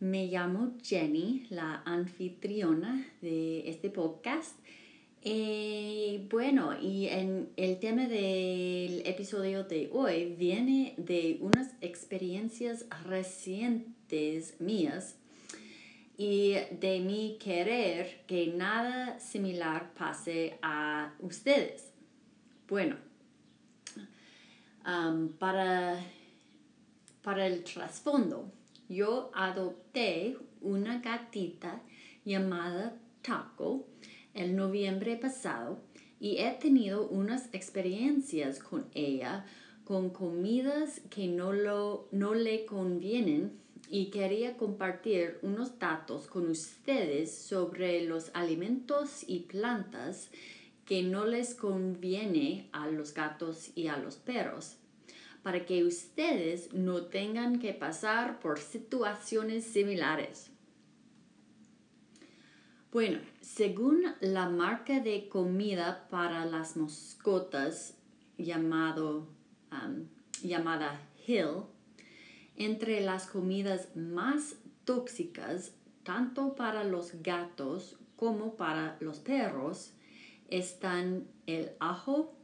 Me llamo Jenny, la anfitriona de este podcast. Eh, bueno, y en el tema del episodio de hoy viene de unas experiencias recientes mías y de mi querer que nada similar pase a ustedes. Bueno, para, para el trasfondo, yo adopté una gatita llamada Taco el noviembre pasado y he tenido unas experiencias con ella con comidas que no, lo, no le convienen y quería compartir unos datos con ustedes sobre los alimentos y plantas que no les conviene a los gatos y a los perros, para que ustedes no tengan que pasar por situaciones similares. Bueno, según la marca de comida para las mascotas llamado, um, llamada Hill, entre las comidas más tóxicas, tanto para los gatos como para los perros, están el ajo,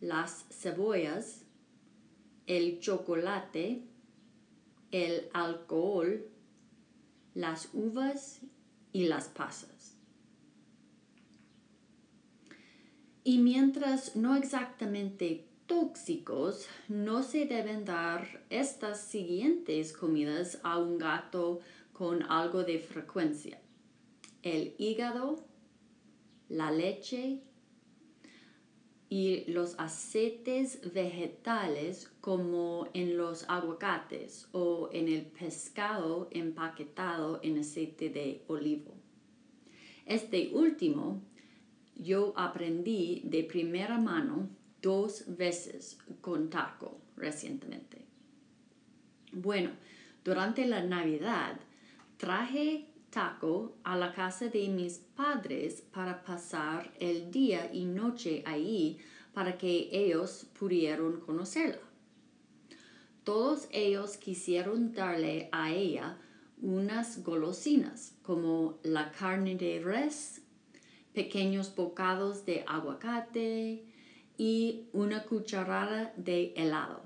las cebollas, el chocolate, el alcohol, las uvas y las pasas. Y mientras no exactamente tóxicos, no se deben dar estas siguientes comidas a un gato con algo de frecuencia. El hígado, la leche y los aceites vegetales como en los aguacates o en el pescado empaquetado en aceite de olivo. Este último yo aprendí de primera mano dos veces con taco recientemente. Bueno, durante la Navidad traje taco a la casa de mis padres para pasar el día y noche ahí para que ellos pudieran conocerla. Todos ellos quisieron darle a ella unas golosinas como la carne de res, pequeños bocados de aguacate y una cucharada de helado.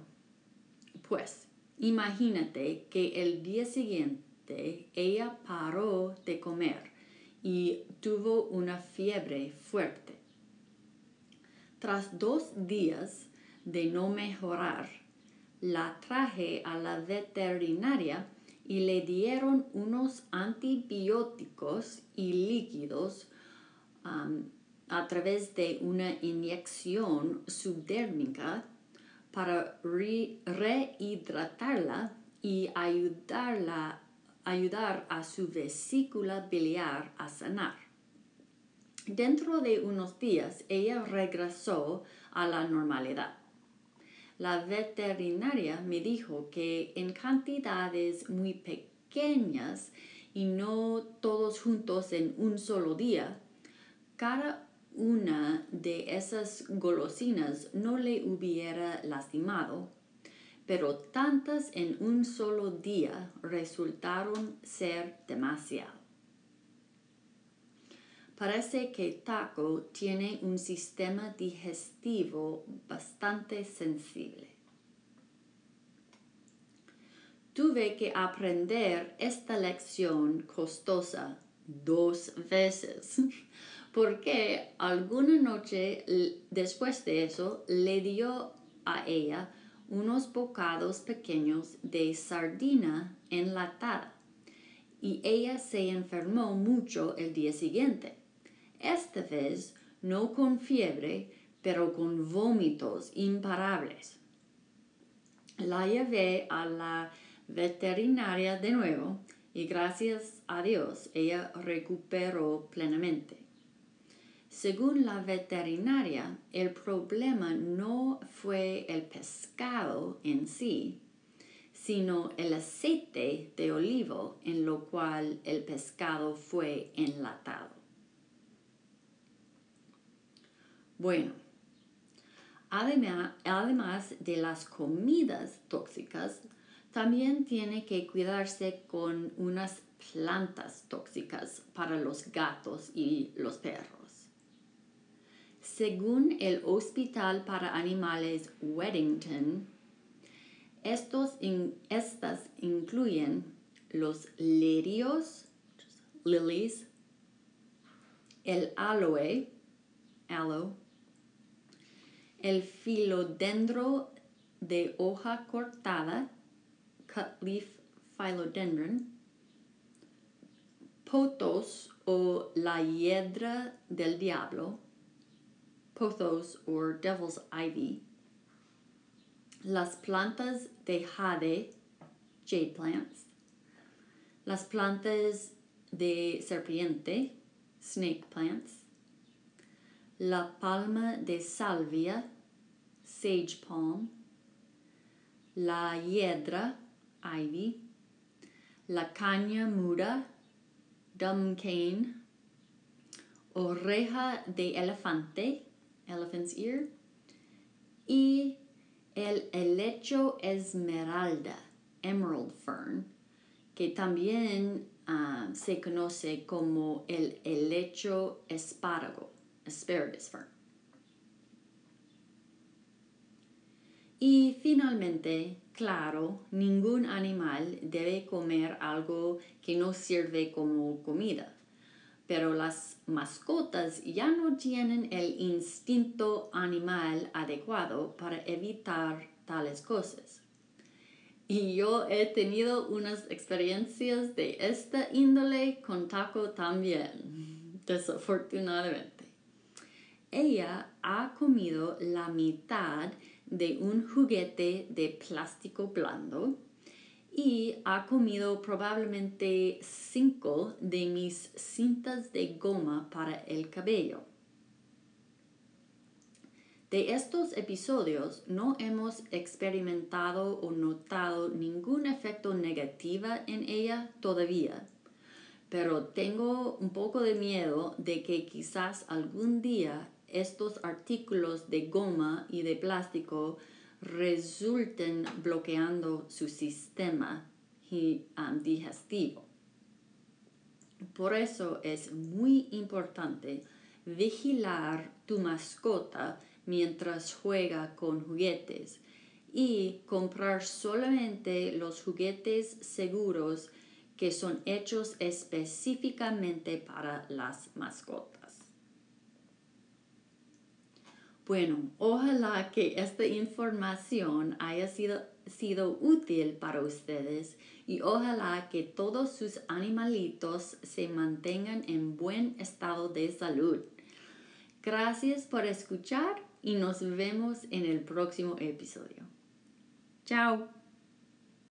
Pues imagínate que el día siguiente ella paró de comer y tuvo una fiebre fuerte. Tras dos días de no mejorar, la traje a la veterinaria y le dieron unos antibióticos y líquidos um, a través de una inyección subdérmica para rehidratarla y ayudarla ayudar a su vesícula biliar a sanar. Dentro de unos días ella regresó a la normalidad. La veterinaria me dijo que en cantidades muy pequeñas y no todos juntos en un solo día, cada una de esas golosinas no le hubiera lastimado pero tantas en un solo día resultaron ser demasiado. Parece que Taco tiene un sistema digestivo bastante sensible. Tuve que aprender esta lección costosa dos veces, porque alguna noche después de eso le dio a ella unos bocados pequeños de sardina enlatada y ella se enfermó mucho el día siguiente. Esta vez no con fiebre, pero con vómitos imparables. La llevé a la veterinaria de nuevo y gracias a Dios ella recuperó plenamente. Según la veterinaria, el problema no fue el pescado en sí, sino el aceite de olivo en lo cual el pescado fue enlatado. Bueno, además, de las comidas tóxicas, también tiene que cuidarse con unas plantas tóxicas para los gatos y los perros. Según el Hospital para Animales Weddington, estos estas incluyen los lirios, lilies, el aloe, aloe, el filodendro de hoja cortada, cut leaf philodendron, potos o la hiedra del diablo, pothos or devil's ivy, las plantas de jade, jade plants, las plantas de serpiente, snake plants, la palma de salvia, sage palm, la hiedra, ivy, la caña muda, dumb cane, oreja de elefante, elephant's ear, y el helecho esmeralda, emerald fern, que también ah, se conoce como el helecho espárrago, asparagus fern. Y finalmente, claro, ningún animal debe comer algo que no sirve como comida pero las mascotas ya no tienen el instinto animal adecuado para evitar tales cosas. Y yo he tenido unas experiencias de esta índole con Taco también, desafortunadamente. Ella ha comido la mitad de un juguete de plástico blando y ha comido probablemente cinco de mis cintas de goma para el cabello. De estos episodios no hemos experimentado o notado ningún efecto negativo en ella todavía, pero tengo un poco de miedo de que quizás algún día estos artículos de goma y de plástico resulten bloqueando su sistema digestivo. Por eso es muy importante vigilar tu mascota mientras juega con juguetes y comprar solamente los juguetes seguros que son hechos específicamente para las mascotas. Bueno, ojalá que esta información haya sido, sido, útil para ustedes y ojalá que todos sus animalitos se mantengan en buen estado de salud. Gracias por escuchar y nos vemos en el próximo episodio. Chao.